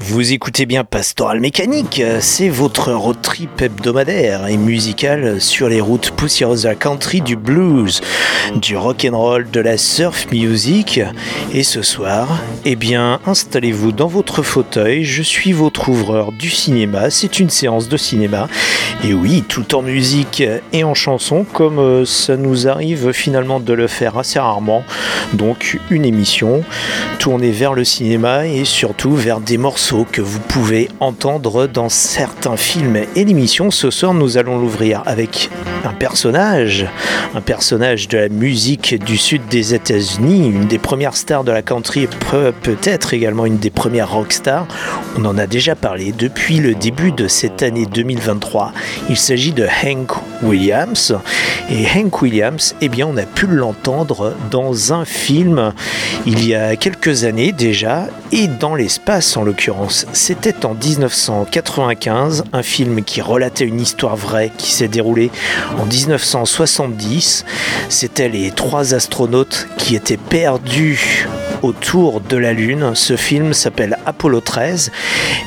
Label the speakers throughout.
Speaker 1: Vous écoutez bien Pastoral Mécanique, c'est votre road trip hebdomadaire et musical sur les routes poussiéreuses de la country, du blues, du rock and roll, de la surf music. Et ce soir, eh bien, installez-vous dans votre fauteuil, je suis votre ouvreur du cinéma, c'est une séance de cinéma. Et oui, tout en musique et en chanson, comme euh, ça nous arrive finalement de le faire assez rarement. Donc une émission tournée vers le cinéma et surtout vers des morceaux que vous pouvez entendre dans certains films et l'émission. Ce soir, nous allons l'ouvrir avec un personnage, un personnage de la musique du sud des États-Unis, une des premières stars de la country peut-être également une des premières rock stars. On en a déjà parlé depuis le début de cette année 2023. Il s'agit de Hank Williams et Hank Williams, eh bien, on a pu l'entendre dans un film il y a quelques années déjà et dans l'espace en l'occurrence. C'était en 1995, un film qui relatait une histoire vraie qui s'est déroulée en 1970. C'était les trois astronautes qui étaient perdus autour de la Lune. Ce film s'appelle Apollo 13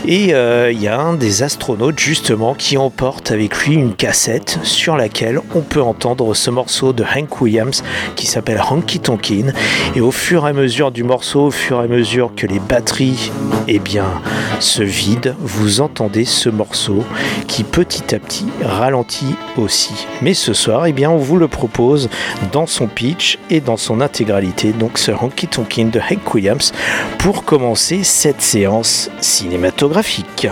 Speaker 1: et euh, il y a un des astronautes justement qui emporte avec lui une cassette sur laquelle on peut entendre ce morceau de Hank Williams qui s'appelle Honky Tonkin et au fur et à mesure du morceau, au fur et à mesure que les batteries eh bien, se vident, vous entendez ce morceau qui petit à petit ralentit aussi. Mais ce soir, eh bien, on vous le propose dans son pitch et dans son intégralité, donc ce Honky Tonkin de Hank Williams pour commencer cette séance cinématographique.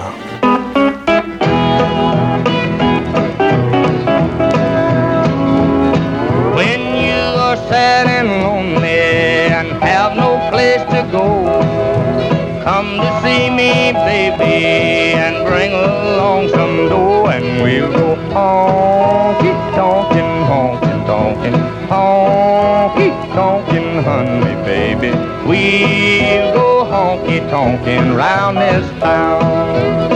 Speaker 2: Baby, and bring along some dough, and we'll go honky tonkin, We'll go honky tonkin round this town.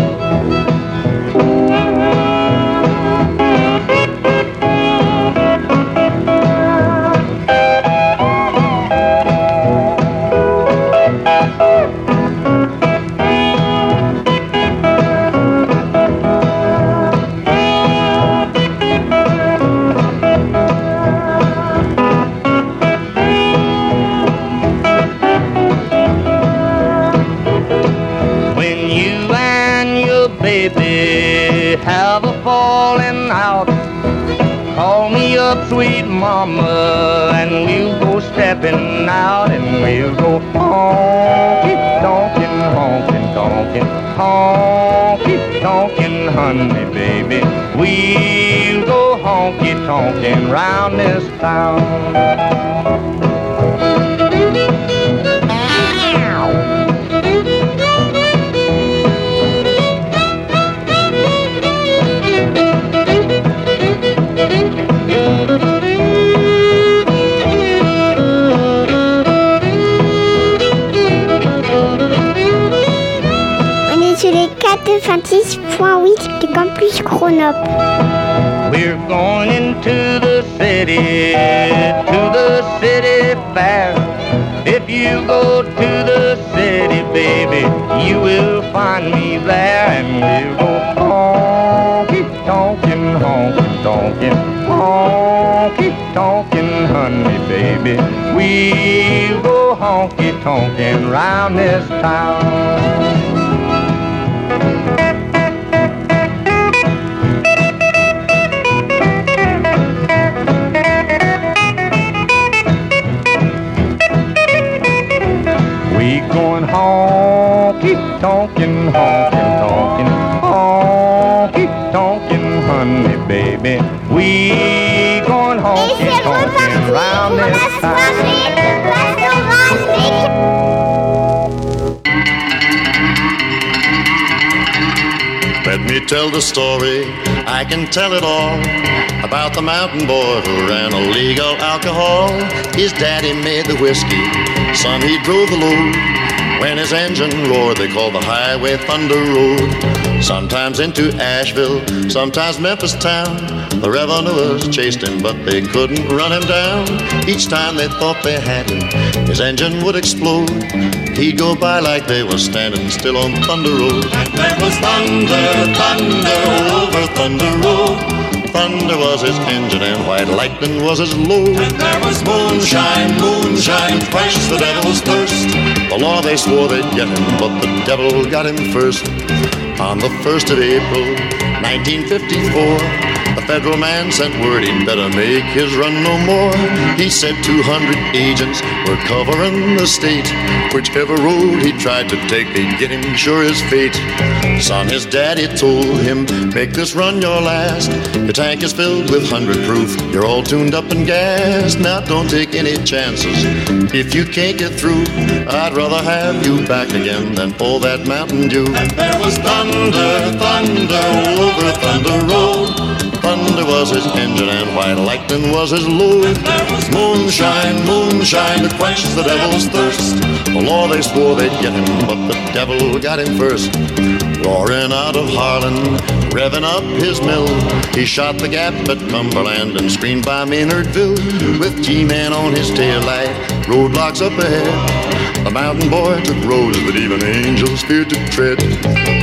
Speaker 2: Mama, and we'll go stepping out, and we'll go honky tonkin, honkin tonkin, honky tonkin, honey, baby. We'll go honky tonkin round this town.
Speaker 3: 96.8 du campus Chronop.
Speaker 2: We're going into the city, to the city fair. If you go to the city, baby, you will find me there, and we'll go honky tonkin', honky tonkin', honky tonkin', honey, baby. We'll go honky tonkin' round this town. Tonkin', honky tonkin', honky tonkin', honey, baby. We going
Speaker 3: Et
Speaker 2: honky
Speaker 3: c'est reparti
Speaker 2: tonkin' round this town.
Speaker 3: soirée de Pastorale Mécanique.
Speaker 4: Let me tell the story, I can tell it all about the mountain boy who ran illegal alcohol. His daddy made the whiskey, son he drove the load. When his engine roared, they called the highway Thunder Road. Sometimes into Asheville, sometimes Memphis town. The revenuers chased him, but they couldn't run him down. Each time they thought they had him, his engine would explode. He'd go by like they were standing still on Thunder Road. And there was thunder, thunder over Thunder Road. Thunder was his engine and white lightning was his load. And there was moonshine, moonshine, quench the devil's thirst. The law they swore they'd get him, but the devil got him first. On the 1st of April, 1954, the federal man sent word he'd better make his run no more. He said 200 agents were covering the state. Whichever road he tried to take, they'd get him sure his fate. Son, his daddy told him, make this run your last. Your tank is filled with 100 proof. You're all tuned up and gassed. Now don't take any chances. If you can't get through, I'd rather have you back again than all that Mountain Dew. And there was thunder, thunder over Thunder Road. Thunder was his engine and white lightning was his load. Moonshine, moonshine to quench the devil's thirst. The law they swore they'd get him, but the devil got him first. Roaring out of Harlan, revving up his mill, he shot the gap at Cumberland and screamed by Maynardville. With G-Man on his tail light, roadblocks up ahead. The mountain boy took roads that even angels feared to tread.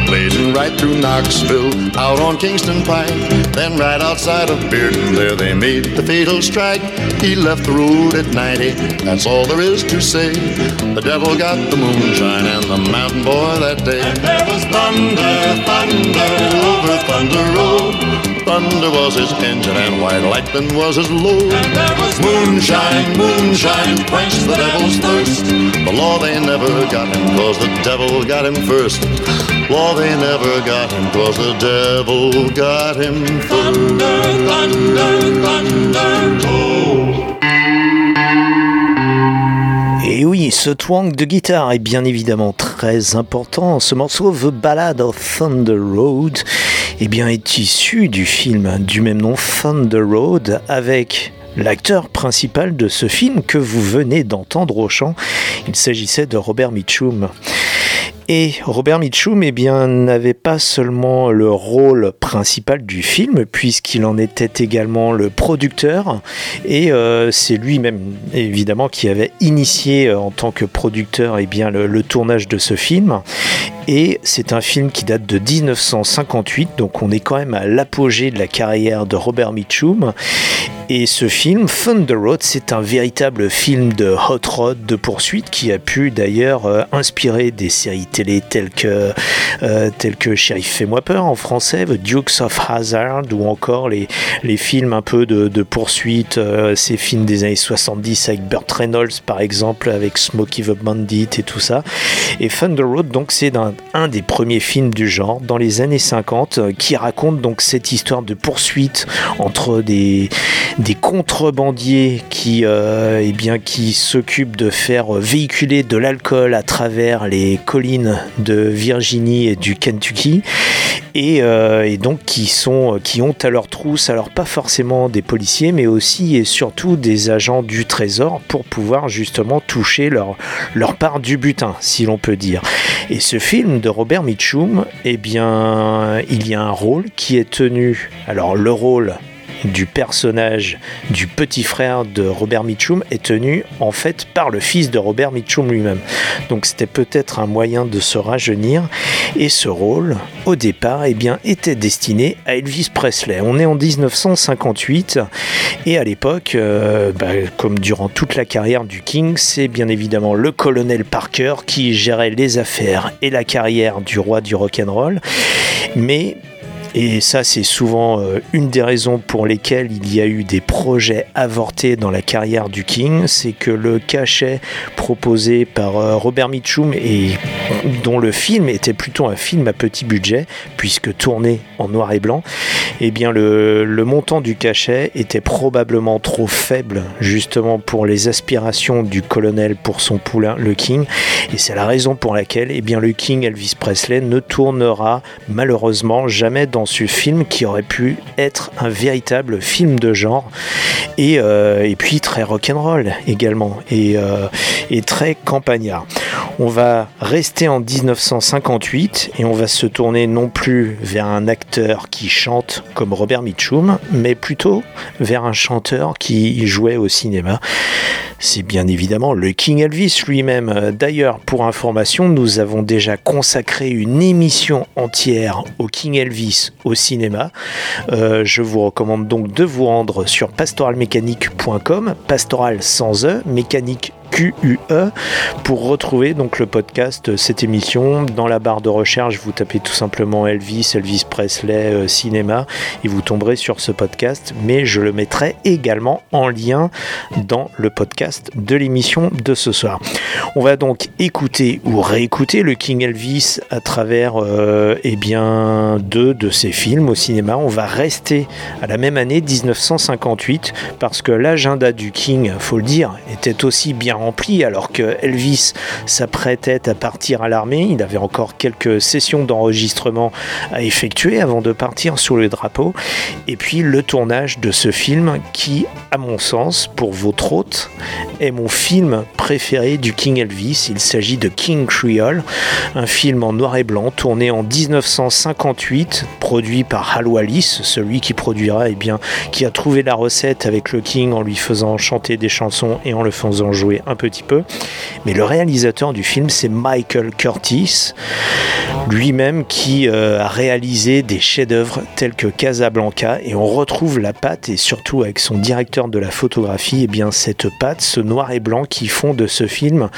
Speaker 4: Blazing right through Knoxville, out on Kingston Pike. Then right outside of Bearden, there they made the fatal strike. He left the road at 90, that's all there is to say. The devil got the moonshine and the mountain boy that day. And there was thunder, thunder over Thunder Road. Thunder was his engine and white lightning was his load. And there was moonshine, moonshine, quench the devil's thirst. The law they never got him, cause the devil got him first. Law they never got him, cause the devil got him first. Thunder, thunder, thunder, oh.
Speaker 1: Et oui, ce twang de guitare est bien évidemment très important. Ce morceau, The Ballad of Thunder Road, eh bien, est issu du film du même nom, Thunder Road, avec l'acteur principal de ce film que vous venez d'entendre au chant. Il s'agissait de Robert Mitchum. Et Robert Mitchum eh n'avait pas seulement le rôle principal du film, puisqu'il en était également le producteur, et euh, c'est lui-même évidemment qui avait initié euh, en tant que producteur eh bien, le, le tournage de ce film. Et c'est un film qui date de 1958, donc on est quand même à l'apogée de la carrière de Robert Mitchum. Et ce film, Thunder Road, c'est un véritable film de hot rod, de poursuite, qui a pu d'ailleurs euh, inspirer des séries télé telles que, euh, telles que Sheriff Fais-moi peur en français, The Dukes of Hazzard, ou encore les, les films un peu de, poursuite, euh, ces films des années 70 avec Burt Reynolds par exemple, avec Smokey the Bandit et tout ça. Et Thunder Road, donc, c'est un, un des premiers films du genre dans les années 50 euh, qui raconte donc cette histoire de poursuite entre des, des contrebandiers qui, euh, eh bien, qui s'occupent de faire véhiculer de l'alcool à travers les collines de Virginie et du Kentucky et, euh, et donc qui, sont, qui ont à leur trousse, alors pas forcément des policiers, mais aussi et surtout des agents du Trésor pour pouvoir justement toucher leur, leur part du butin, si l'on peut dire. Et ce film de Robert Mitchum, eh bien, il y a un rôle qui est tenu, alors le rôle du personnage du petit frère de Robert Mitchum est tenu en fait par le fils de Robert Mitchum lui-même. Donc c'était peut-être un moyen de se rajeunir et ce rôle au départ eh bien, était destiné à Elvis Presley. On est en 1958 et à l'époque, euh, bah, comme durant toute la carrière du King, c'est bien évidemment le colonel Parker qui gérait les affaires et la carrière du roi du rock'n'roll. Mais et ça, c'est souvent euh, une des raisons pour lesquelles il y a eu des projets avortés dans la carrière du King. C'est que le cachet proposé par euh, Robert Mitchum et dont le film était plutôt un film à petit budget, puisque tourné en noir et blanc, eh bien le, montant du cachet était probablement trop faible justement pour les aspirations du colonel pour son poulain, le King. Et c'est la raison pour laquelle eh bien, le King Elvis Presley ne tournera malheureusement jamais dans ce film qui aurait pu être un véritable film de genre. Et, euh, et puis très rock'n'roll également et, euh, et très campagnard. On va rester en 1958 et on va se tourner non plus vers un acteur qui chante comme Robert Mitchum, mais plutôt vers un chanteur qui jouait au cinéma. C'est bien évidemment le King Elvis lui-même. D'ailleurs, pour information, nous avons déjà consacré une émission entière au King Elvis au cinéma. Euh, je vous recommande donc de vous rendre sur pastoralmécanique.com, pastoral sans E, mécanique QUE pour retrouver donc le podcast, cette émission. Dans la barre de recherche, vous tapez tout simplement Elvis, Elvis Presley, euh, cinéma, et vous tomberez sur ce podcast. Mais je le mettrai également en lien dans le podcast de l'émission de ce soir. On va donc écouter ou réécouter le King Elvis à travers euh, eh bien, deux de ses films au cinéma. On va rester à la même année 1958 parce que l'agenda du King, faut le dire, était aussi bien alors que Elvis s'apprêtait à partir à l'armée. Il avait encore quelques sessions d'enregistrement à effectuer avant de partir sous le drapeau. Et puis le tournage de ce film qui, à mon sens, pour votre hôte, est mon film préféré du King Elvis. Il s'agit de King Creole, un film en noir et blanc tourné en 1958, produit par Hal Wallis, celui qui produira, et bien, qui a trouvé la recette avec le King en lui faisant chanter des chansons et en le faisant jouer un petit peu. Mais le réalisateur du film, c'est Michael Curtis, lui-même qui euh, a réalisé des chefs-d'œuvre tels que Casablanca, et on retrouve la patte, et surtout avec son directeur de la photographie, et bien cette patte, ce noir et blanc qui font de ce film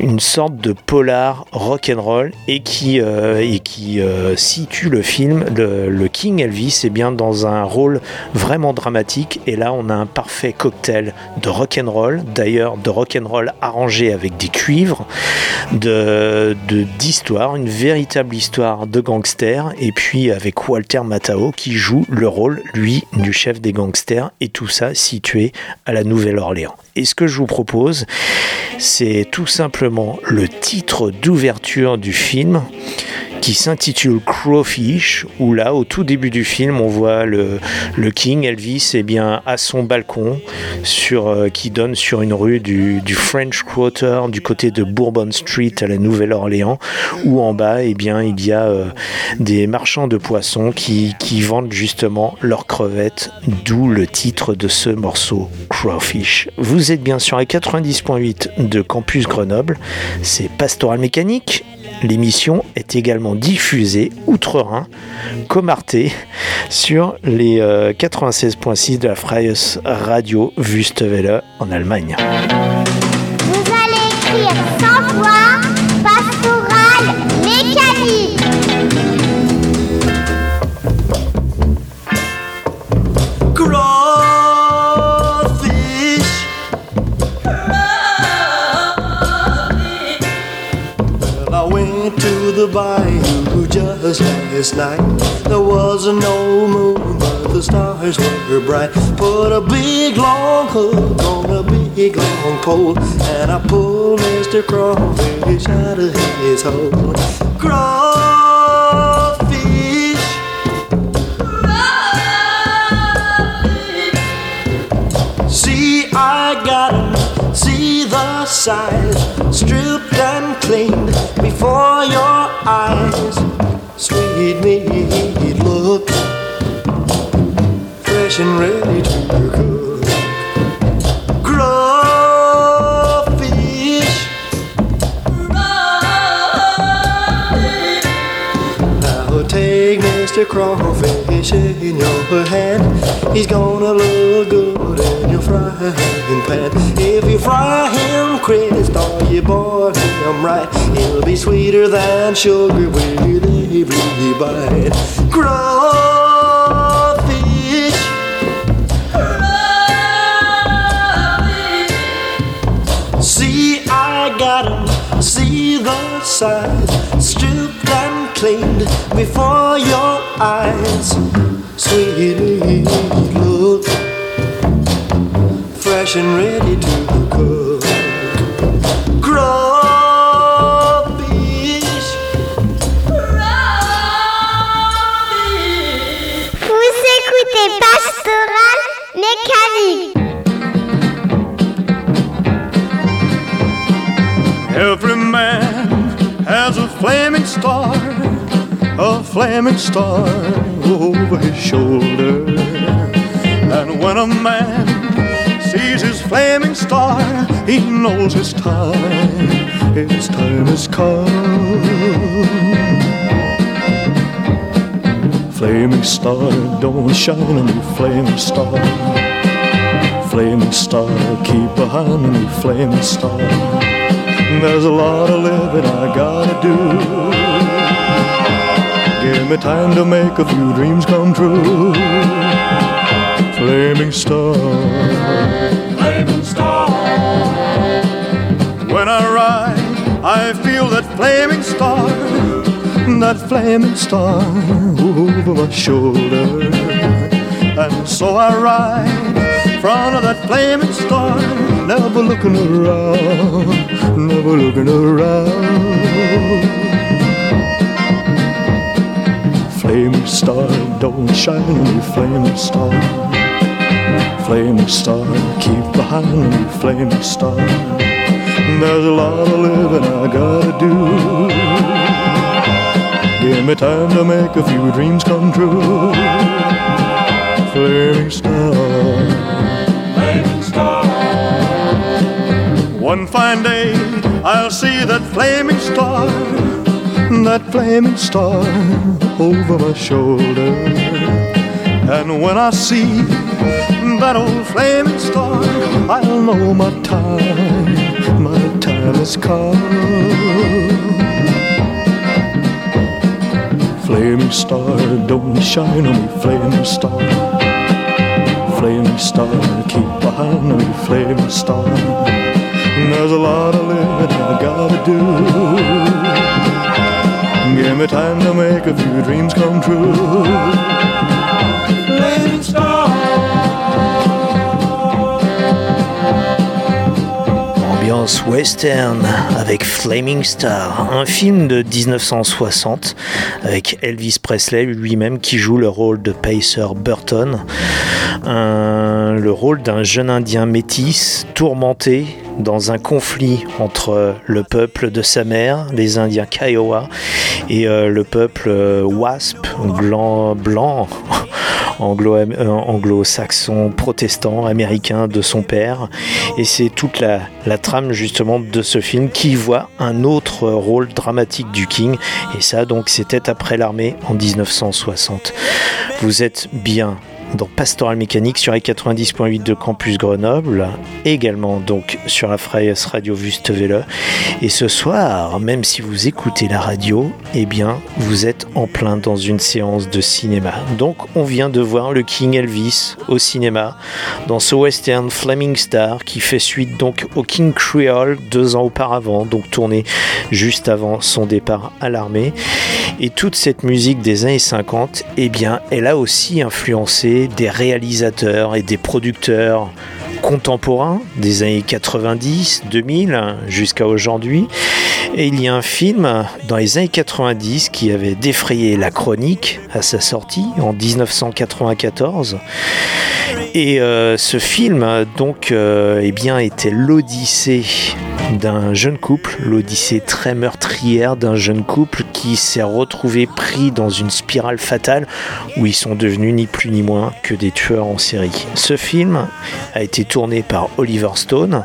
Speaker 1: une sorte de polar rock'n'roll et qui, euh, et qui euh, situe le film, le, le King Elvis, et bien dans un rôle vraiment dramatique. Et là, on a un parfait cocktail de rock'n'roll, d'ailleurs de rock'n'roll arrangé avec des cuivres, de d'histoire, une véritable histoire de gangster, et puis avec Walter Matthau qui joue le rôle, lui, du chef des gangsters, et tout ça situé à la Nouvelle-Orléans. Et ce que je vous propose, c'est tout simplement le titre d'ouverture du film qui s'intitule Crawfish, où là, au tout début du film, on voit le, King Elvis eh bien, à son balcon sur, euh, qui donne sur une rue du, French Quarter du côté de Bourbon Street à la Nouvelle-Orléans, où en bas, eh bien, il y a euh, des marchands de poissons qui, qui vendent justement leurs crevettes, d'où le titre de ce morceau, Crawfish. Vous êtes bien sur les 90.8 de Campus Grenoble, c'est Pastoral Mécanique. L'émission est également diffusée outre-Rhin, comme Arte, sur les euh, 96.6 de la Freies Radio Wüstewelle en Allemagne.
Speaker 3: Vous allez écrire
Speaker 5: just last night. There was no moon, but the stars were bright. Put a big long hook on a big long pole, and I pulled Mr. Crawfish out of his hole. Crawfish. See, I got 'em. See the size, stripped and cleaned before your eyes. And ready to cook. Crawfish. Now take Mr. Crawfish in your hand. He's gonna look good in your frying pan. If you fry him crisp or you boil him right, he'll be sweeter than sugar with every bite. Crawfish. Size, stripped and cleaned before your eyes. Sweetie, look fresh and ready to flaming star, a flaming star over his shoulder. And when a man sees his flaming star, he knows his time, his time has come. Flaming star, don't shine on me, flaming star. Flaming star, keep behind me, flaming star. There's a lot of living I gotta do. Give me time to make a few dreams come true. Flaming star, flaming star. When I ride, I feel that flaming star, that flaming star over my shoulder. And so I ride in front of that flaming star, never looking around, never looking around. Flaming star, don't shine on me, flaming star. Flaming star, keep behind me, flaming star. There's a lot of living I gotta do. Give me time to make a few dreams come true. Flaming star. Flaming star. One fine day I'll see that flaming star, that flaming star over my shoulder. And when I see that old flaming star, I'll know my time, my time has come. Flaming star, don't shine on me, flaming star. Flaming star, keep behind me, flaming star. There's a lot of living I gotta do. Give me time to make a few dreams come true.
Speaker 1: Western avec Flaming Star, un film de 1960 avec Elvis Presley lui-même qui joue le rôle de Pacer Burton, le rôle d'un jeune indien métis tourmenté dans un conflit entre le peuple de sa mère, les Indiens Kiowa, et euh, le peuple euh, Wasp, blanc, blanc euh, anglo-saxon, protestant, américain de son père. Et c'est toute la, la trame justement de ce film qui voit un autre rôle dramatique du King. Et ça donc c'était après l'armée en 1960. Vous êtes bien dans Pastoral Mécanique sur les 90.8 de Campus Grenoble, également donc sur la Freies Radio Wüstewelle. Et ce soir, même si vous écoutez la radio, eh bien, vous êtes en plein dans une séance de cinéma. Donc, on vient de voir le King Elvis au cinéma dans ce western Flaming Star qui fait suite donc au King Creole deux ans auparavant, donc tourné juste avant son départ à l'armée. Et toute cette musique des années 50, eh bien, elle a aussi influencé des réalisateurs et des producteurs contemporains des années 90, 2000 jusqu'à aujourd'hui. Et il y a un film dans les années 90 qui avait défrayé la chronique à sa sortie en 1994. Et euh, ce film, donc, euh, eh bien, était l'odyssée d'un jeune couple, l'odyssée très meurtrière d'un jeune couple qui s'est retrouvé pris dans une spirale fatale où ils sont devenus ni plus ni moins que des tueurs en série. Ce film a été tourné par Oliver Stone,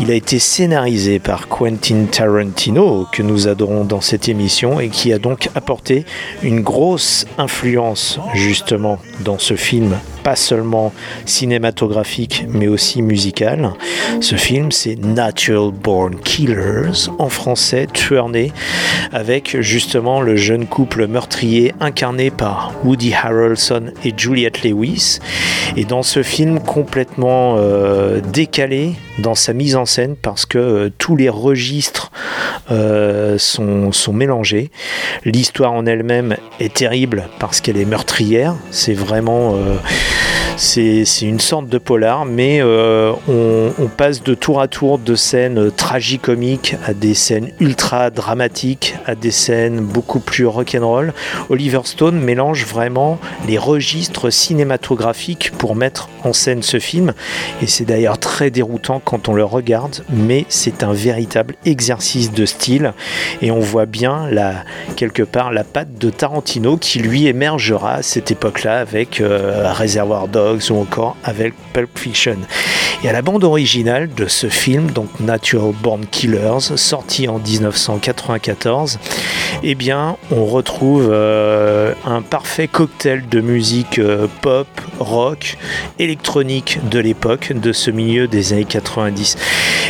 Speaker 1: il a été scénarisé par Quentin Tarantino que nous adorons dans cette émission et qui a donc apporté une grosse influence justement dans ce film pas seulement cinématographique mais aussi musical. Ce film c'est Natural Born Killers, en français Tueur né, avec justement le jeune couple meurtrier incarné par Woody Harrelson et Juliette Lewis. Et dans ce film complètement euh, décalé dans sa mise en scène parce que euh, tous les registres euh, sont, sont mélangés. L'histoire en elle-même est terrible parce qu'elle est meurtrière. C'est vraiment c'est une sorte de polar, mais euh, on, passe de tour à tour de scènes tragicomiques à des scènes ultra dramatiques, à des scènes beaucoup plus rock'n'roll. Oliver Stone mélange vraiment les registres cinématographiques pour mettre en scène ce film, et c'est d'ailleurs très déroutant quand on le regarde, mais c'est un véritable exercice de style, et on voit bien quelque part la patte de Tarantino qui lui émergera à cette époque-là avec euh, Réservoir Dog ou encore avec Pulp Fiction. Et à la bande originale de ce film, donc Natural Born Killers, sorti en 1994, eh bien, on retrouve euh, un parfait cocktail de musique euh, pop, rock, électronique de l'époque, de ce milieu des années 90.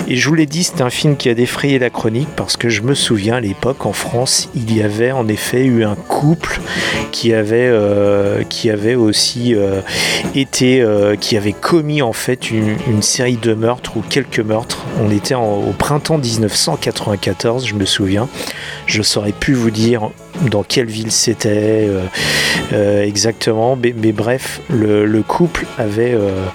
Speaker 1: Et je vous l'ai dit, c'est un film qui a défrayé la chronique parce que je me souviens à l'époque en France, il y avait en effet eu un couple qui avait, euh, qui avait aussi été, qui avait commis en fait une, série de meurtres ou quelques meurtres. On était au printemps 1994, je me souviens. Je saurais plus vous dire dans quelle ville c'était euh, euh, exactement, mais, bref, le, couple avait, euh,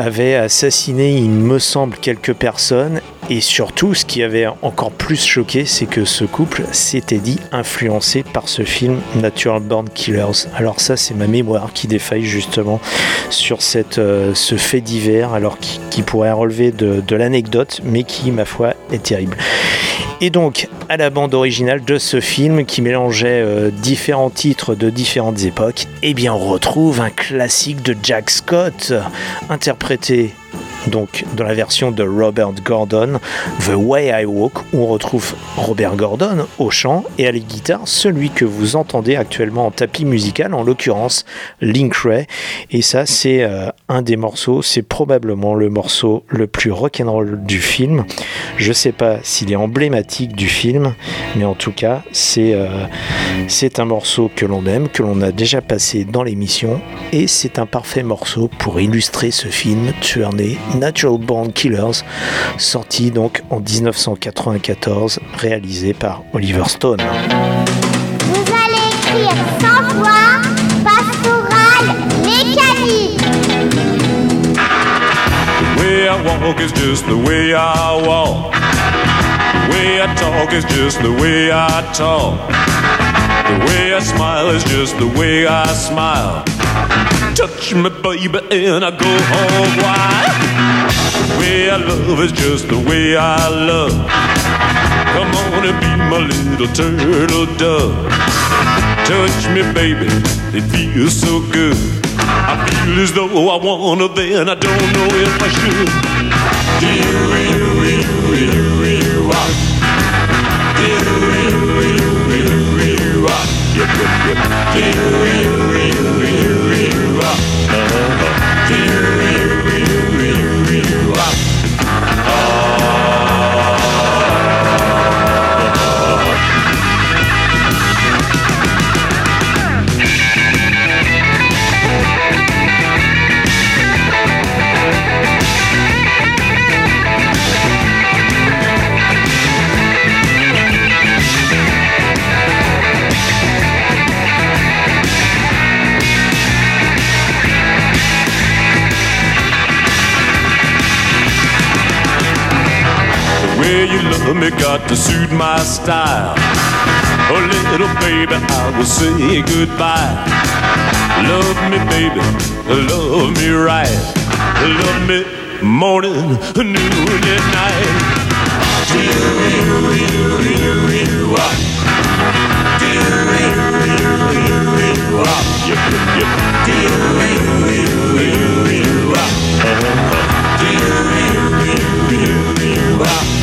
Speaker 1: avait assassiné, il me semble, quelques personnes et surtout, ce qui avait encore plus choqué, c'est que ce couple s'était dit influencé par ce film Natural Born Killers. Alors ça, c'est ma mémoire qui défaille justement sur euh, ce fait divers, alors qui, pourrait relever de l'anecdote, mais qui, ma foi, est terrible. Et donc, à la bande originale de ce film qui mélangeait euh, différents titres de différentes époques, eh on retrouve un classique de Jack Scott, interprété donc dans la version de Robert Gordon, The Way I Walk, où on retrouve Robert Gordon au chant et à la guitare, celui que vous entendez actuellement en tapis musical, en l'occurrence Link Ray. Et ça, c'est euh, un des morceaux, c'est probablement le morceau le plus rock'n'roll du film. Je sais pas s'il est emblématique du film, mais en tout cas, c'est euh, c'est un morceau que l'on aime, que l'on a déjà passé dans l'émission, et c'est un parfait morceau pour illustrer ce film tourné Natural Born Killers, sorti donc en 1994, réalisé par Oliver Stone.
Speaker 5: Walk is just the way I walk. The way I talk is just the way I talk. The way I smile is just the way I smile. Touch me, baby, and I go home wild. The way I love is just the way I love. Come on and be my little turtle dove. Touch me, baby, it feels so good. I feel as though I wanna, then I don't know if I should. Yep, yep, yep.
Speaker 6: suit my style. Oh, little baby, I will say goodbye. Love me, baby, love me right. Love me morning, noon, and night. Do you, you, you, you, up. Do you, you, you, you, up. Yep, yep, yep. Do you, you, you, you, you, up. Do you, you, you, you, you, up.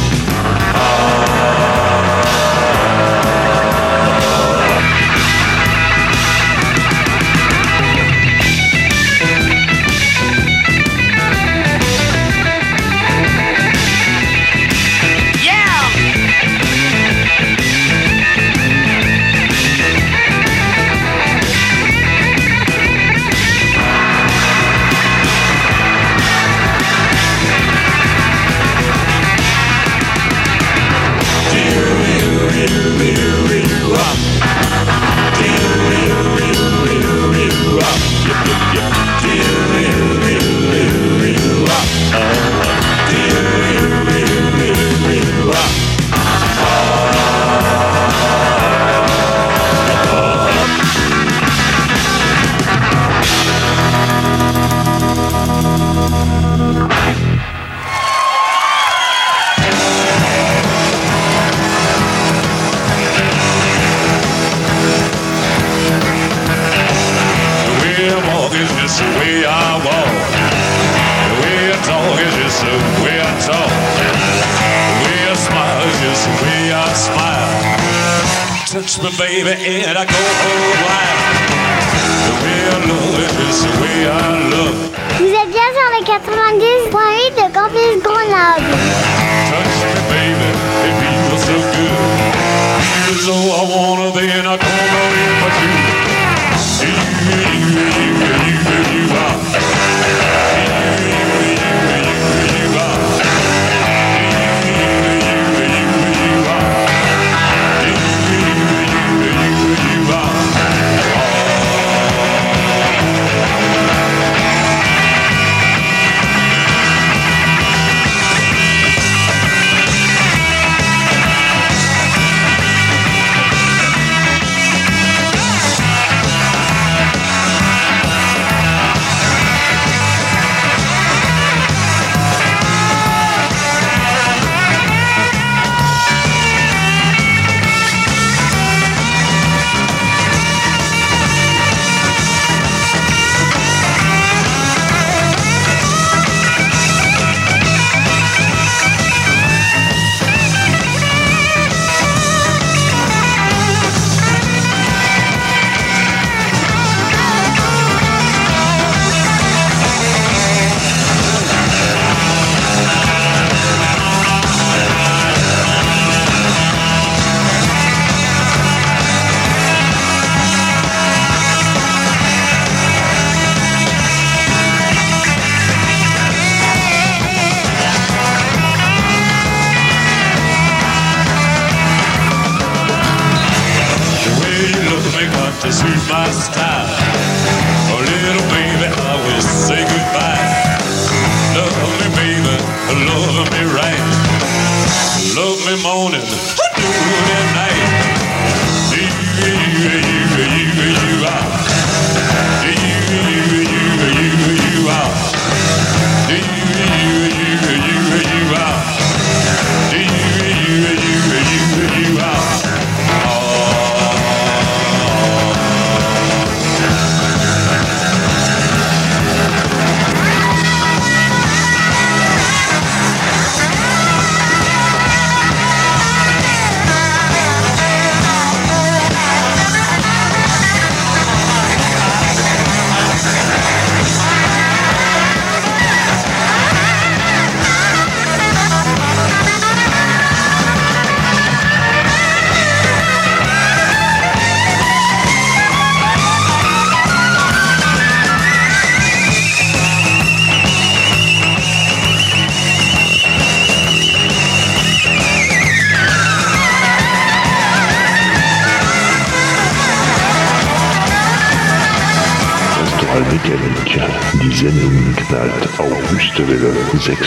Speaker 6: and
Speaker 7: I.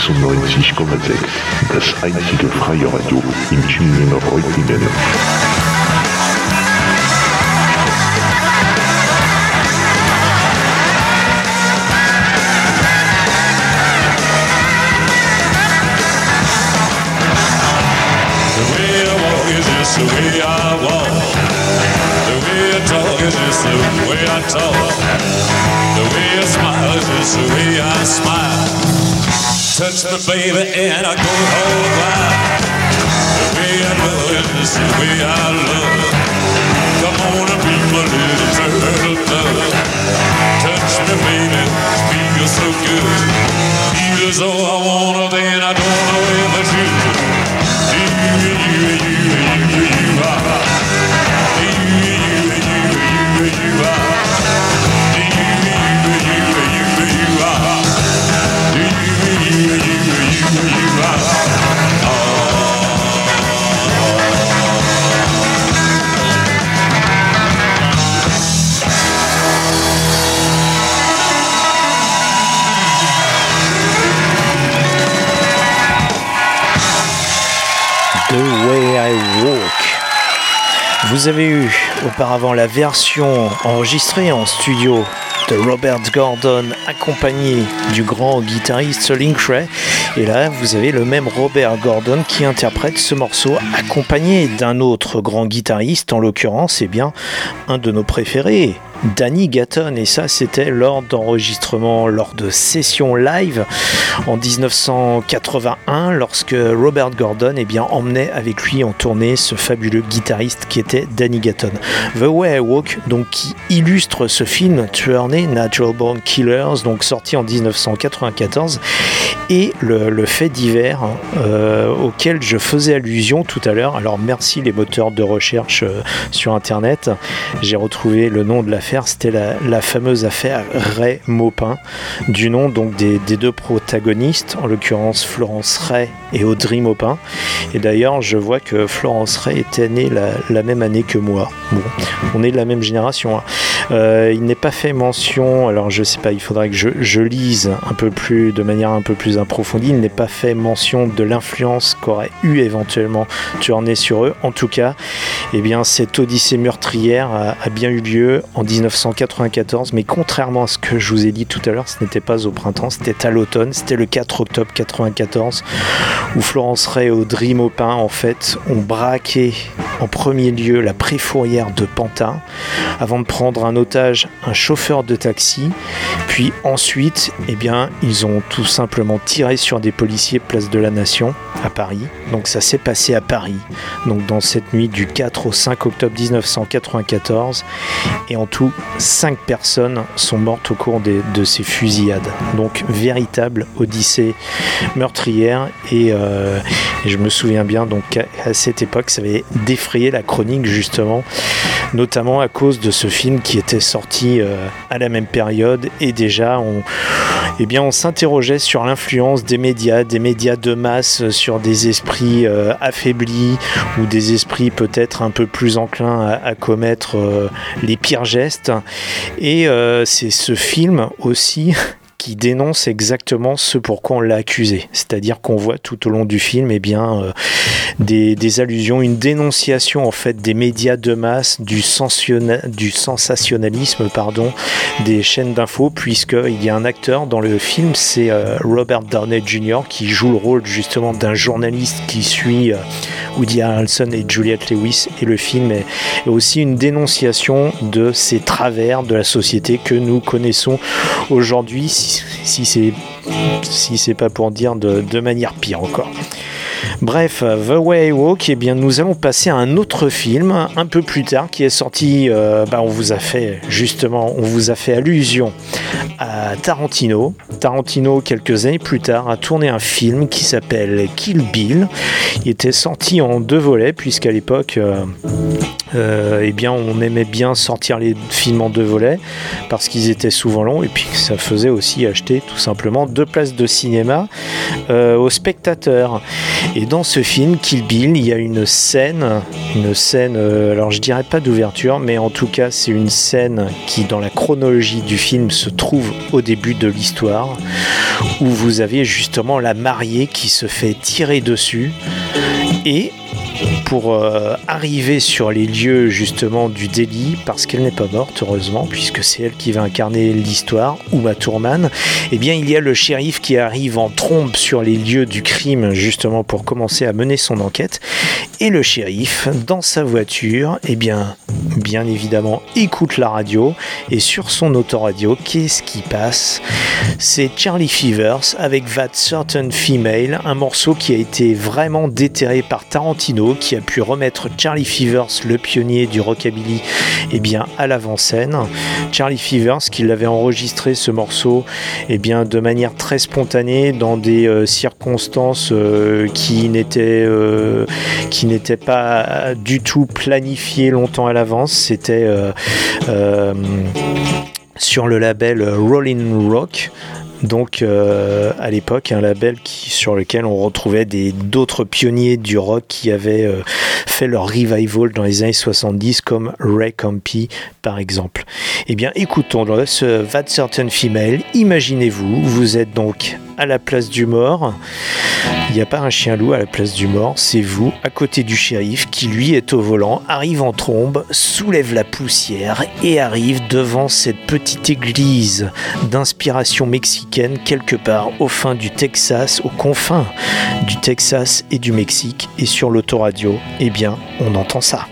Speaker 7: 96,6. Das einzige freie Radio in Tübingen Reutlingen.
Speaker 6: Is just the way I walk. The way I talk is just the way I talk. The way I smile is just the way I smile. Touch me, baby, and I go all wild. The way I love is just the way I love. Come on and be my little turtle dove. Touch me, baby, feels so good. Feel as though I wanna, then I don't know if I should.
Speaker 1: The Vous avez eu auparavant la version enregistrée en studio de Robert Gordon accompagné du grand guitariste Link. Et là, vous avez le même Robert Gordon qui interprète ce morceau accompagné d'un autre grand guitariste, en l'occurrence, bien un de nos préférés, Danny Gatton et ça c'était lors d'enregistrement lors de sessions live en 1981 lorsque Robert Gordon eh bien, emmenait avec lui en tournée ce fabuleux guitariste qui était Danny Gatton. The Way I Walk donc qui illustre ce film Tourney Natural Born Killers donc sorti en 1994 et le, fait divers euh, auquel je faisais allusion tout à l'heure alors merci les moteurs de recherche euh, sur internet j'ai retrouvé le nom de c'était la, fameuse affaire Ray Maupin, du nom donc des, deux protagonistes, en l'occurrence Florence Ray et Audrey Maupin. Et d'ailleurs, je vois que Florence Ray était née la, même année que moi. Bon, on est de la même génération. Hein. Euh, il n'est pas fait mention, alors je sais pas, il faudrait que je, lise un peu plus, de manière un peu plus approfondie, il n'est pas fait mention de l'influence qu'aurait eu éventuellement Tourné sur eux. En tout cas, eh bien, cette odyssée meurtrière a, a bien eu lieu en 1994, mais contrairement à ce que je vous ai dit tout à l'heure, ce n'était pas au printemps, c'était à l'automne, c'était le 4 octobre 94, où Florence Ray et Audrey Maupin, en fait, ont braqué en premier lieu la préfourrière de Pantin, avant de prendre un otage un chauffeur de taxi, puis ensuite, eh bien, ils ont tout simplement tiré sur des policiers place de la Nation à Paris. Donc ça s'est passé à Paris, donc dans cette nuit du 4 au 5 octobre 1994, et en tout, 5 personnes sont mortes au cours de ces fusillades. Donc véritable odyssée meurtrière, et, euh, je me souviens bien donc à, cette époque, ça avait défrayé la chronique justement, notamment à cause de ce film qui était sorti euh, à la même période, et déjà on, eh on s'interrogeait sur l'influence des médias, des médias de masse sur des esprits euh, affaiblis ou des esprits peut-être un peu plus enclins à, commettre euh, les pires gestes. Et euh, c'est ce film aussi qui dénonce exactement ce pourquoi on l'a accusé. C'est-à-dire qu'on voit tout au long du film eh bien, euh, des, allusions, une dénonciation en fait des médias de masse, du, du sensationnalisme pardon, des chaînes d'infos, puisqu'il y a un acteur dans le film, c'est euh, Robert Downey Jr. qui joue le rôle justement d'un journaliste qui suit Woody Harrelson et Juliette Lewis. Et le film est, aussi une dénonciation de ces travers de la société que nous connaissons aujourd'hui si c'est pas pour dire de, manière pire encore. Bref, The Way I Walk, eh bien, nous allons passer à un autre film un peu plus tard qui est sorti. Euh, bah, on vous a fait justement, on vous a fait allusion à Tarantino. Tarantino, quelques années plus tard, a tourné un film qui s'appelle Kill Bill. Il était sorti en deux volets puisqu'à l'époque. Euh, euh, eh bien, on aimait bien sortir les films en deux volets parce qu'ils étaient souvent longs et puis ça faisait aussi acheter tout simplement deux places de cinéma euh, aux spectateurs. Et dans ce film, Kill Bill, il y a une scène, une scène, euh, alors je dirais pas d'ouverture, mais en tout cas, c'est une scène qui, dans la chronologie du film, se trouve au début de l'histoire où vous avez justement la mariée qui se fait tirer dessus et pour euh, arriver sur les lieux justement du délit, parce qu'elle n'est pas morte heureusement, puisque c'est elle qui va incarner l'histoire, Uma Thurman, eh bien il y a le shérif qui arrive en trompe sur les lieux du crime justement pour commencer à mener son enquête, et le shérif, dans sa voiture, eh bien bien évidemment écoute la radio, et sur son autoradio, qu'est-ce qui passe? C'est Charlie Fevers avec That Certain Female, un morceau qui a été vraiment déterré par Tarantino, qui a pu remettre Charlie Fevers, le pionnier du rockabilly, eh à l'avant-scène. Charlie Fevers, qui l'avait enregistré ce morceau eh bien, de manière très spontanée dans des euh, circonstances euh, qui n'étaient euh, qui n'étaient pas du tout planifiées longtemps à l'avance. C'était sur le label Rolling Rock donc euh, à l'époque un label sur lequel on retrouvait d'autres pionniers du rock qui avaient euh, fait leur revival dans les années 70 comme Ray Campy par exemple. Eh bien écoutons dans ce That Certain Female, imaginez-vous, vous êtes donc à la place du mort. Il n'y a pas un chien loup à la place du mort, c'est vous, à côté du shérif, qui lui est au volant, arrive en trombe, soulève la poussière et arrive devant cette petite église d'inspiration mexicaine quelque part au fin du Texas, aux confins du Texas et du Mexique. Et sur l'autoradio, eh bien, on entend ça.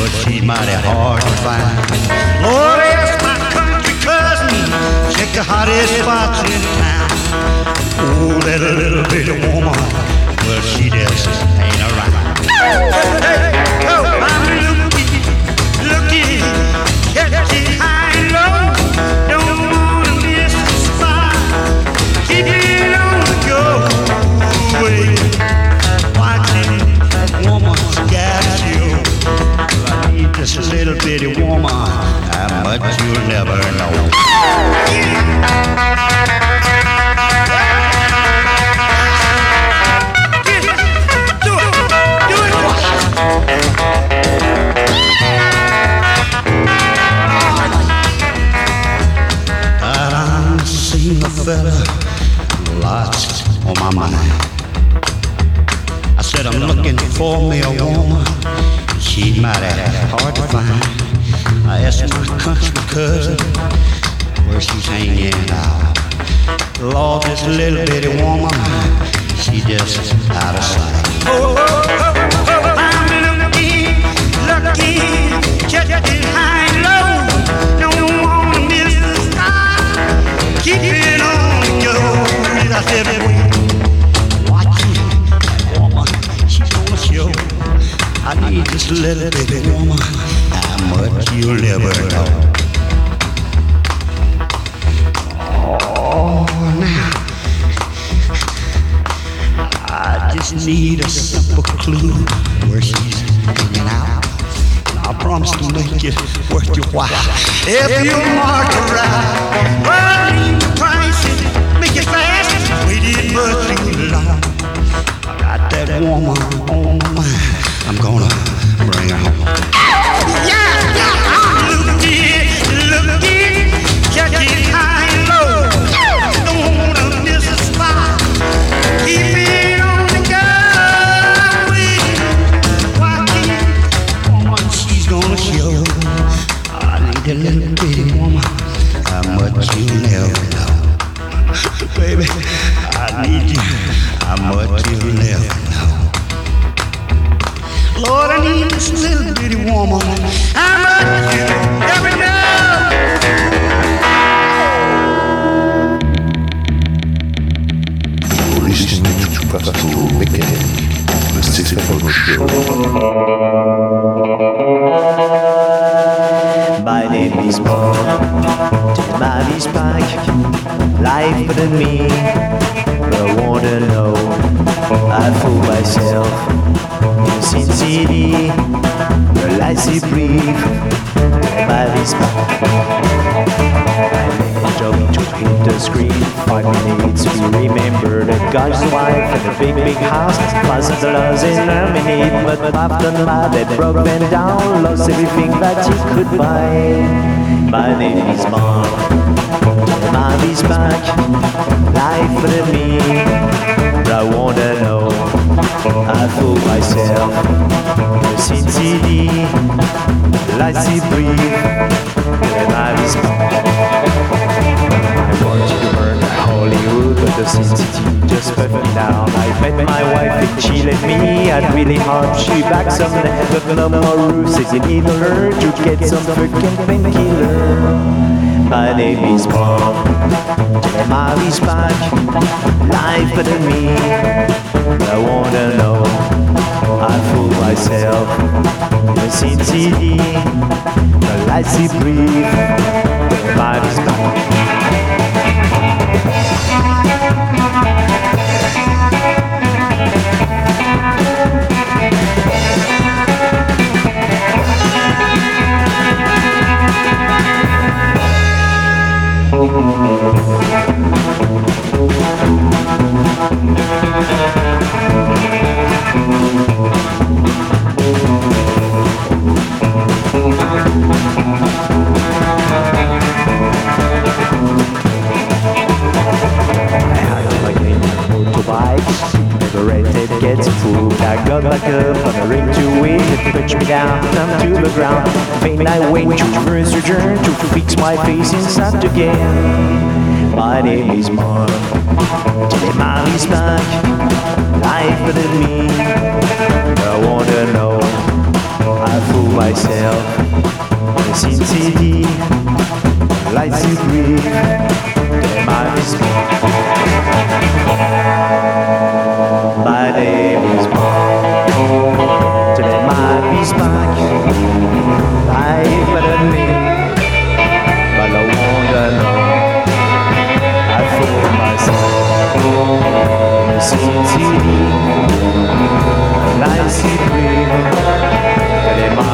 Speaker 8: But she's mighty hard to find. Lord, ask my country cousin, check the hottest spots in town. Oh, that little bitty woman, well, she just ain't around. For me a woman. She's mighty hard to find. I asked my country cousin where she's hanging out. Lord, this little bitty woman, she just out of sight. Oh, oh, oh, oh, I'm looking, looking, I need this little bitty woman, how much you'll never know. Oh, now I just need a simple clue where she's hanging out. I promise to make it worth your while. If you mark her right, well, leave the price and make it fast. Waited much too long. I got that woman on my mind. I'm gonna bring her home.
Speaker 9: Big, house. Plus the loves in minute. But after that, that broke and down. Lost everything that he could buy. My name is Bob. Mom is back. Life for me. I wanna know. I fool myself. The City. Lights see breathe. Mom is back. I want you to burn Hollywood, but the City just me down. I met my wife and she let me. I'd really hope she back someday. But no more roofs, is you need to get some freaking painkiller. My name is Paul. Mary's back, life better me. I wanna know. I fool myself. The City, the lights breathe. Mary's back. Thank you. Pain I went to first return to fix my face inside again. My name is Mark. Today my is back. Life than me. I wanna know. I fool myself. The City. Lights you breathe. Today my is back. The Sin City. Life see breathe. Today my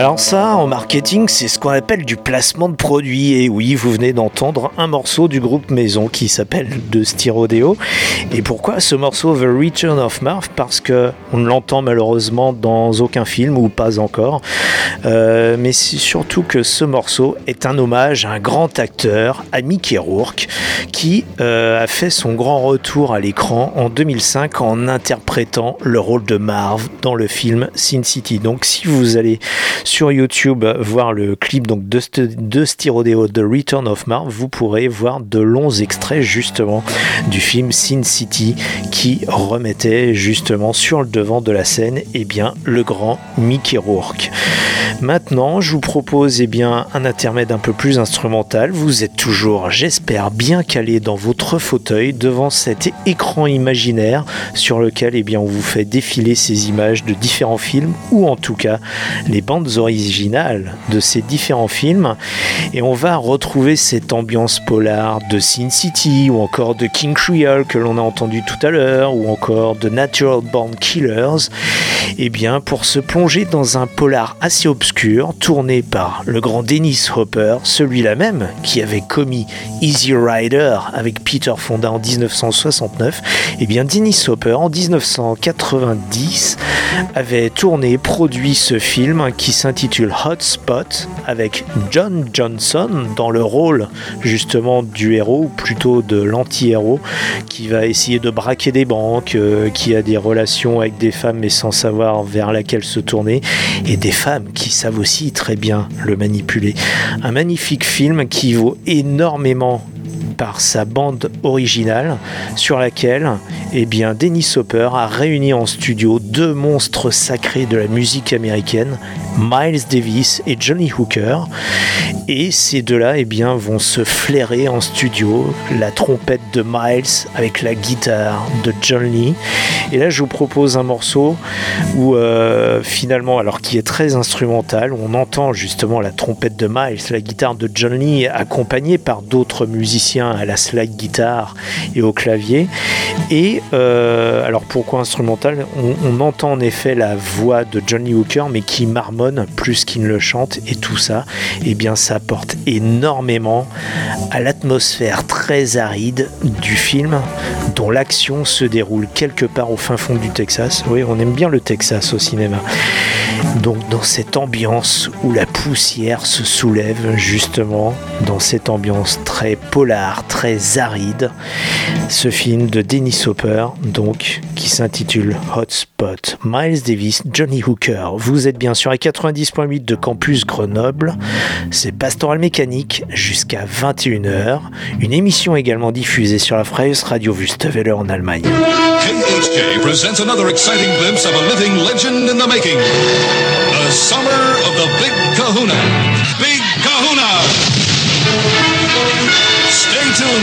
Speaker 1: Alors ça, en marketing, c'est ce qu'on appelle du placement de produit. Et oui, vous venez d'entendre un morceau du groupe Maison qui s'appelle De Styrodeo. Et pourquoi ce morceau The Return of Marv? Parce que on ne l'entend malheureusement dans aucun film ou pas encore. Euh, mais c'est surtout que ce morceau est un hommage à un grand acteur, à Mickey Rourke, qui euh, a fait son grand retour à l'écran en 2005 en interprétant le rôle de Marv dans le film Sin City. Donc si vous allez sur YouTube voir le clip donc de, de Styrodeo The Return of Marv, vous pourrez voir de longs extraits justement du film Sin City qui remettait justement sur le devant de la scène eh bien le grand Mickey Rourke. Maintenant, je vous propose eh bien, un intermède un peu plus instrumental. Vous êtes toujours, j'espère, bien calé dans votre fauteuil devant cet écran imaginaire sur lequel eh bien, on vous fait défiler ces images de différents films ou en tout cas les bandes originales de ces différents films. Et on va retrouver cette ambiance polar de Sin City ou encore de King Creole que l'on a entendu tout à l'heure ou encore de Natural Born Killers. Et bien, pour se plonger dans un polar assez obscur, tourné par le grand Dennis Hopper, celui-là même qui avait commis Easy Rider avec Peter Fonda en 1969, et bien Dennis Hopper en 1990 avait tourné, produit ce film qui s'intitule Hotspot avec John Johnson dans le rôle justement du héros, ou plutôt de l'anti-héros, qui va essayer de braquer des banques, euh, qui a des relations avec des femmes mais sans savoir vers laquelle se tourner, et des femmes qui savent aussi très bien le manipuler. Un magnifique film qui vaut énormément par sa bande originale sur laquelle eh bien, Dennis Hopper a réuni en studio deux monstres sacrés de la musique américaine, Miles Davis et Johnny Hooker. Et ces deux-là eh bien, vont se flairer en studio, la trompette de Miles avec la guitare de John Lee. Et là, je vous propose un morceau où euh, finalement, alors qui est très instrumental, on entend justement la trompette de Miles, la guitare de John Lee, accompagnée par d'autres musiciens à la slide guitare et au clavier. Et euh, alors pourquoi instrumental? On, on, entend en effet la voix de Johnny Hooker, mais qui marmonne plus qu'il ne le chante, et tout ça, eh bien, ça apporte énormément à l'atmosphère très aride du film, dont l'action se déroule quelque part au fin fond du Texas. Oui, on aime bien le Texas au cinéma. Donc dans cette ambiance où la poussière se soulève justement, dans cette ambiance très polar, très aride, ce film de Dennis Hopper, donc, qui s'intitule Hotspot. Miles Davis, Johnny Hooker. Vous êtes bien sûr à 90.8 de Campus Grenoble. C'est Pastoral Mécanique jusqu'à 21h. Une émission également diffusée sur la Freies Radio Wüstewelle en Allemagne.
Speaker 10: Presents another exciting glimpse of a living legend in the making. The summer of the. Big Kahuna!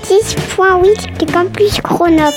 Speaker 3: 426.8 de Campus Grenoble.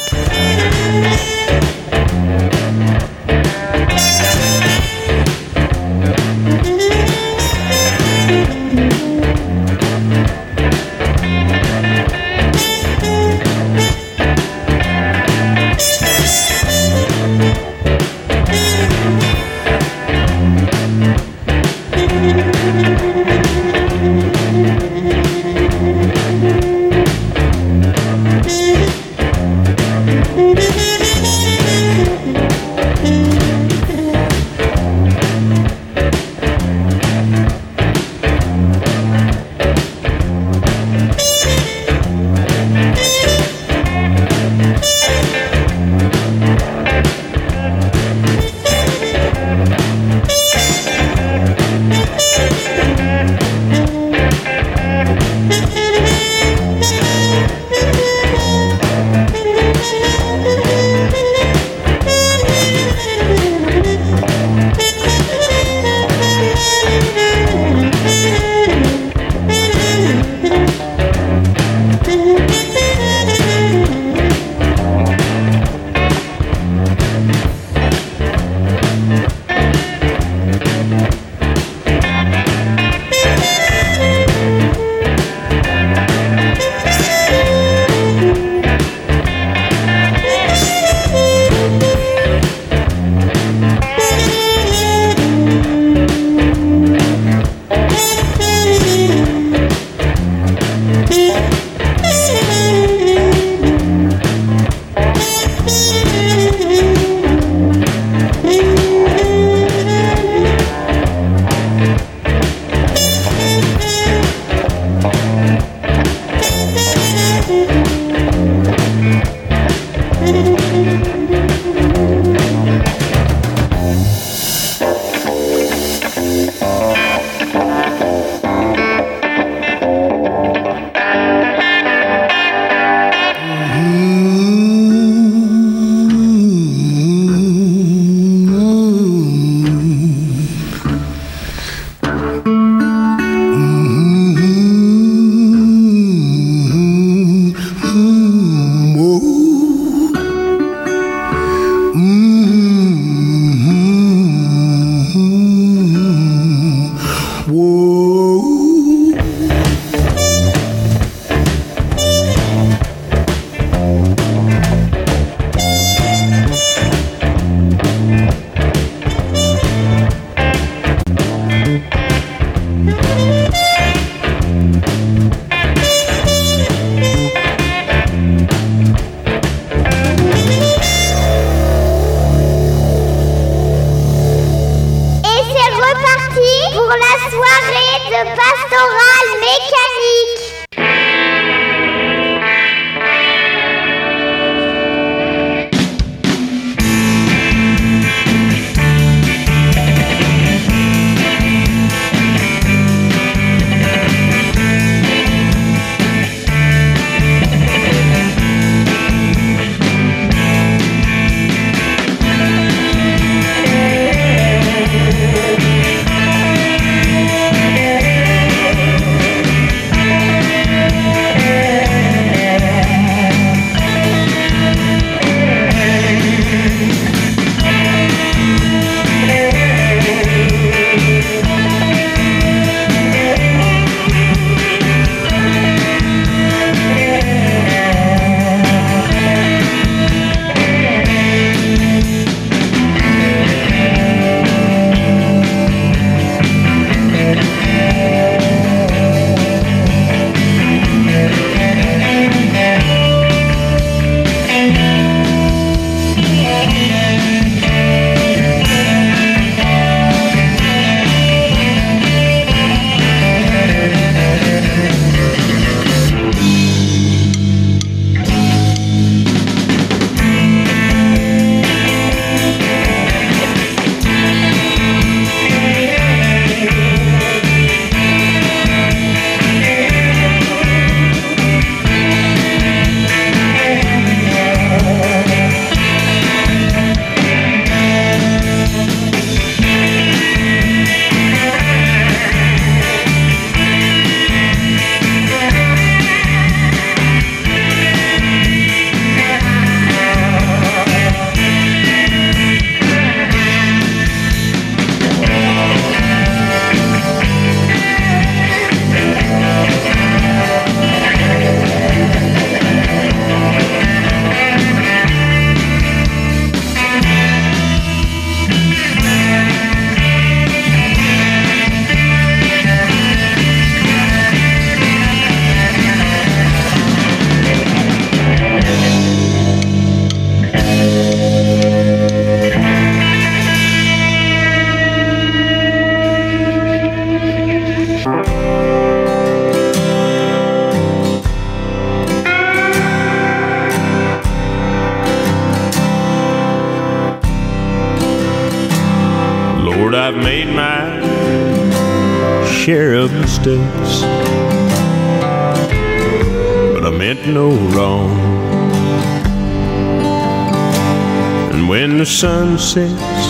Speaker 6: Sets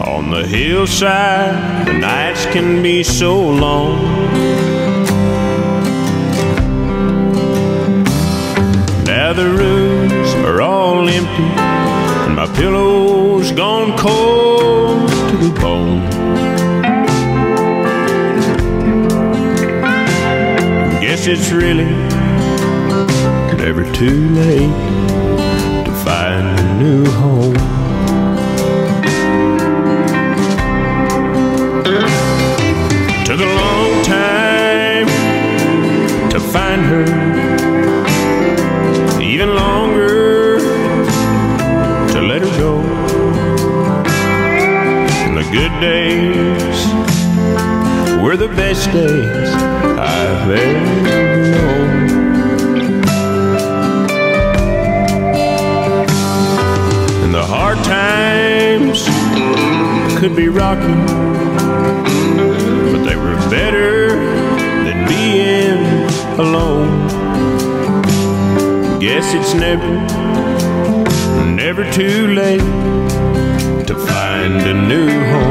Speaker 6: on the hillside, the nights can be so long. Now the rooms are all empty, and my pillow's gone cold to the bone. Guess it's really never too late could but they were better than being alone. Guess it's never, never too late to find a new home.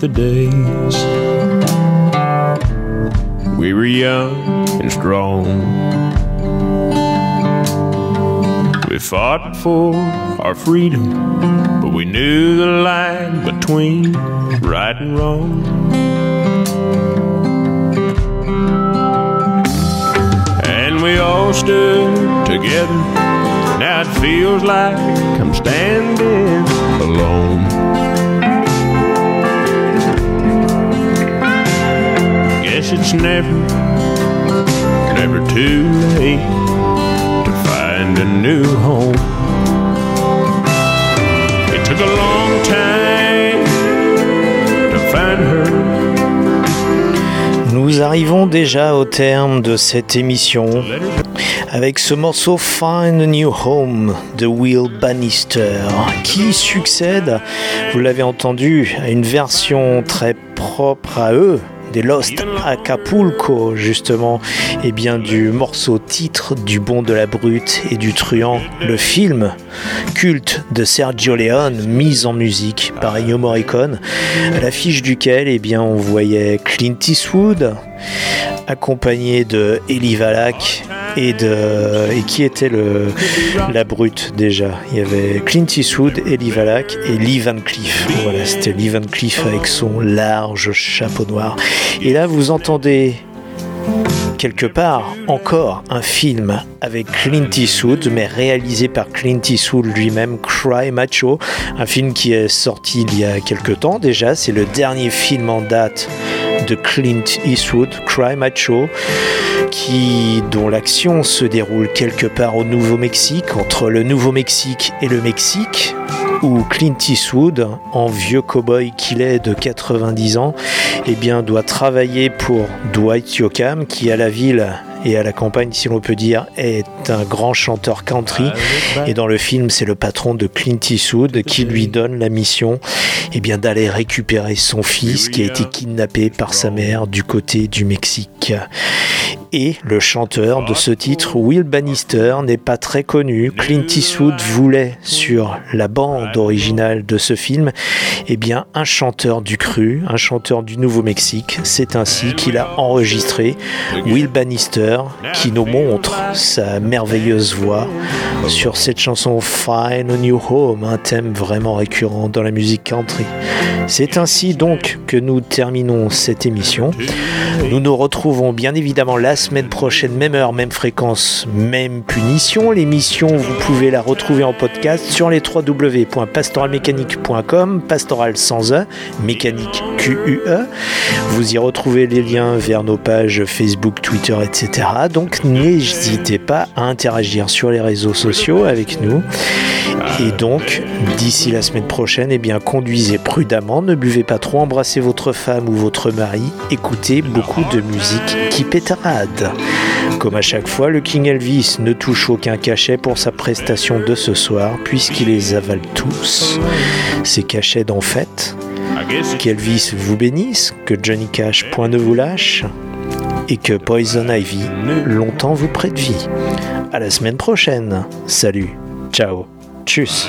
Speaker 6: The days we were young and strong. We fought for our freedom,
Speaker 11: but we knew the line between right and wrong. And we all stood together. Now it feels like I'm standing alone. It's never, never too late to find a new home. It took a long time to find her.
Speaker 1: Nous arrivons déjà au terme de cette émission avec ce morceau Find a New Home de Will Bannister qui succède, vous l'avez entendu, à une version très propre à eux Lost Acapulco justement et bien du morceau titre du Bon de la Brute et du Truand le film culte de Sergio Leone mis en musique par Ennio Morricone à l'affiche duquel eh bien on voyait Clint Eastwood accompagné de Eli Valak et, qui était le, la brute déjà Il y avait Clint Eastwood, Eli Valak et Lee Van Cleef. Voilà, c'était Lee Van Cleef avec son large chapeau noir. Et là, vous entendez quelque part encore un film avec Clint Eastwood, mais réalisé par Clint Eastwood lui-même, Cry Macho, un film qui est sorti il y a quelque temps déjà. C'est le dernier film en date de Clint Eastwood, Cry Macho, qui, dont l'action se déroule quelque part au Nouveau-Mexique, entre le Nouveau-Mexique et le Mexique, où Clint Eastwood, en vieux cow-boy qu'il est de 90 ans, eh bien, doit travailler pour Dwight Yoakam, qui à la ville et à la campagne, si l'on peut dire, est un grand chanteur country. Et dans le film, c'est le patron de Clint Eastwood qui lui donne la mission eh bien, d'aller récupérer son fils qui a été kidnappé par sa mère du côté du Mexique. Et le chanteur de ce titre, Will Bannister, n'est pas très connu. Clint Eastwood voulait, sur la bande originale de ce film, eh bien, un chanteur du cru, un chanteur du Nouveau-Mexique. C'est ainsi qu'il a enregistré Will Bannister, qui nous montre sa merveilleuse voix sur cette chanson Find a New Home, un thème vraiment récurrent dans la musique country. C'est ainsi donc que nous terminons cette émission. Nous nous retrouvons bien évidemment la semaine prochaine, même heure, même fréquence, même punition. L'émission, vous pouvez la retrouver en podcast sur les www.pastoralmécanique.com, pastoral sans E, mécanique Q-U-E. Vous y retrouvez les liens vers nos pages Facebook, Twitter, etc. Donc n'hésitez pas à interagir sur les réseaux sociaux avec nous. Et donc, d'ici la semaine prochaine, eh bien, conduisez prudemment, ne buvez pas trop, embrassez votre femme ou votre mari, écoutez beaucoup de musique qui pétarade. Comme à chaque fois, le King Elvis ne touche aucun cachet pour sa prestation de ce soir, puisqu'il les avale tous. Ces cachets d'en fait. Qu'Elvis vous bénisse, que Johnny Cash point ne vous lâche, et que Poison Ivy longtemps vous prête vie. À la semaine prochaine. Salut. Ciao. Tchuss.